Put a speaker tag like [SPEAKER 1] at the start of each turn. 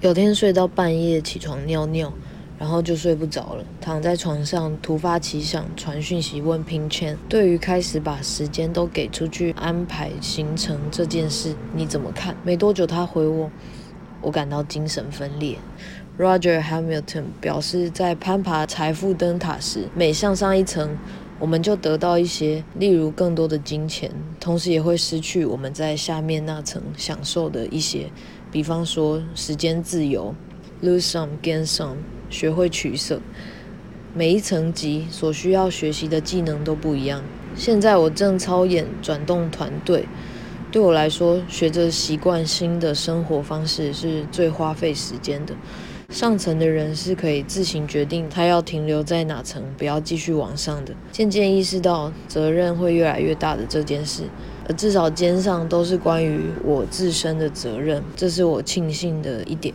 [SPEAKER 1] 有天睡到半夜起床尿尿，然后就睡不着了，躺在床上突发奇想传讯息问拼签，对于开始把时间都给出去安排行程这件事你怎么看？没多久他回我，我感到精神分裂。Roger Hamilton 表示，在攀爬财富灯塔时，每向上一层，我们就得到一些，例如更多的金钱，同时也会失去我们在下面那层享受的一些。比方说，时间自由，lose some gain some，学会取舍。每一层级所需要学习的技能都不一样。现在我正操演转动团队，对我来说，学着习惯新的生活方式是最花费时间的。上层的人是可以自行决定他要停留在哪层，不要继续往上的。渐渐意识到责任会越来越大的这件事。至少肩上都是关于我自身的责任，这是我庆幸的一点。